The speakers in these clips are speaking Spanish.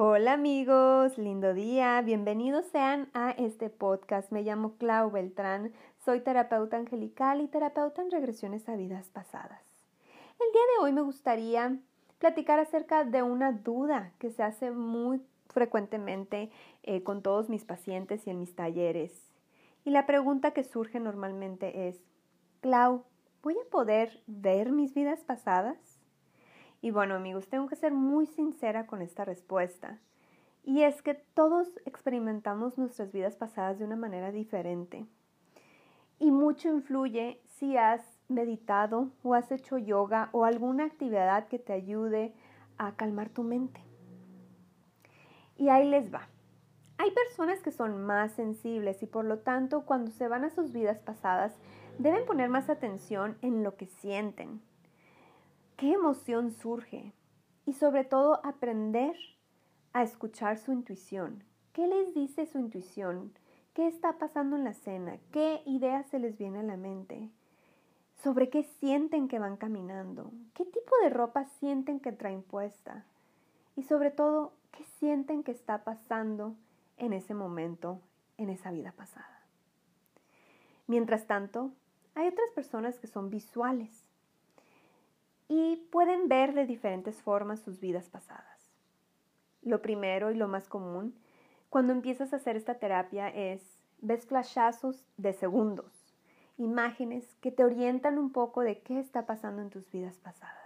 Hola amigos, lindo día, bienvenidos sean a este podcast. Me llamo Clau Beltrán, soy terapeuta angelical y terapeuta en regresiones a vidas pasadas. El día de hoy me gustaría platicar acerca de una duda que se hace muy frecuentemente eh, con todos mis pacientes y en mis talleres. Y la pregunta que surge normalmente es, Clau, ¿voy a poder ver mis vidas pasadas? Y bueno amigos, tengo que ser muy sincera con esta respuesta. Y es que todos experimentamos nuestras vidas pasadas de una manera diferente. Y mucho influye si has meditado o has hecho yoga o alguna actividad que te ayude a calmar tu mente. Y ahí les va. Hay personas que son más sensibles y por lo tanto cuando se van a sus vidas pasadas deben poner más atención en lo que sienten, qué emoción surge y sobre todo aprender a escuchar su intuición. ¿Qué les dice su intuición? ¿Qué está pasando en la cena? ¿Qué ideas se les viene a la mente? ¿Sobre qué sienten que van caminando? ¿Qué tipo de ropa sienten que traen puesta? Y sobre todo, ¿qué sienten que está pasando en ese momento, en esa vida pasada? Mientras tanto, hay otras personas que son visuales y pueden ver de diferentes formas sus vidas pasadas. Lo primero y lo más común cuando empiezas a hacer esta terapia es ves flashazos de segundos, imágenes que te orientan un poco de qué está pasando en tus vidas pasadas.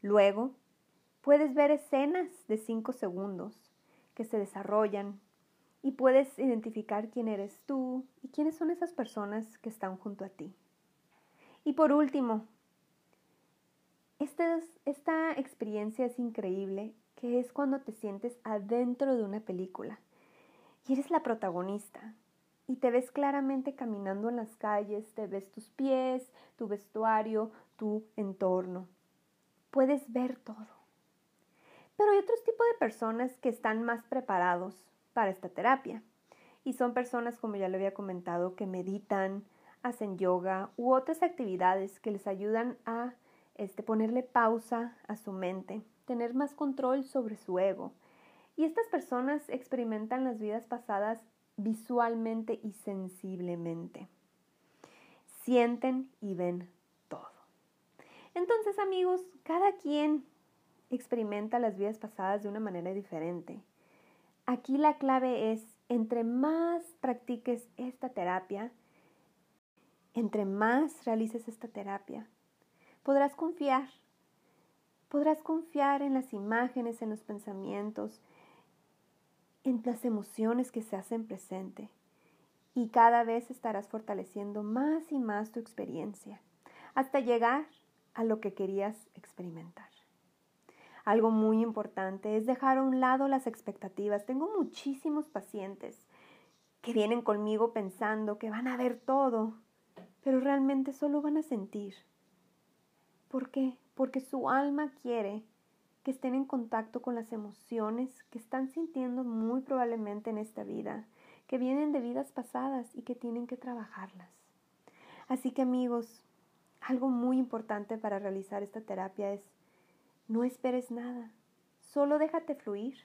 Luego, puedes ver escenas de cinco segundos que se desarrollan y puedes identificar quién eres tú y quiénes son esas personas que están junto a ti. Y por último, esta, esta experiencia es increíble, que es cuando te sientes adentro de una película y eres la protagonista y te ves claramente caminando en las calles, te ves tus pies, tu vestuario, tu entorno. Puedes ver todo. Pero hay otros tipos de personas que están más preparados para esta terapia. Y son personas, como ya le había comentado, que meditan, hacen yoga u otras actividades que les ayudan a este, ponerle pausa a su mente, tener más control sobre su ego. Y estas personas experimentan las vidas pasadas visualmente y sensiblemente. Sienten y ven todo. Entonces amigos, cada quien experimenta las vidas pasadas de una manera diferente. Aquí la clave es, entre más practiques esta terapia, entre más realices esta terapia, podrás confiar. Podrás confiar en las imágenes, en los pensamientos, en las emociones que se hacen presente. Y cada vez estarás fortaleciendo más y más tu experiencia, hasta llegar a lo que querías experimentar. Algo muy importante es dejar a un lado las expectativas. Tengo muchísimos pacientes que vienen conmigo pensando que van a ver todo, pero realmente solo van a sentir. ¿Por qué? Porque su alma quiere que estén en contacto con las emociones que están sintiendo muy probablemente en esta vida, que vienen de vidas pasadas y que tienen que trabajarlas. Así que amigos, algo muy importante para realizar esta terapia es no esperes nada, solo déjate fluir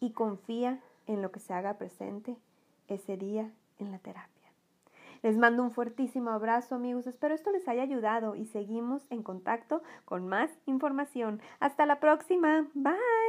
y confía en lo que se haga presente ese día en la terapia. Les mando un fuertísimo abrazo amigos, espero esto les haya ayudado y seguimos en contacto con más información. Hasta la próxima, bye.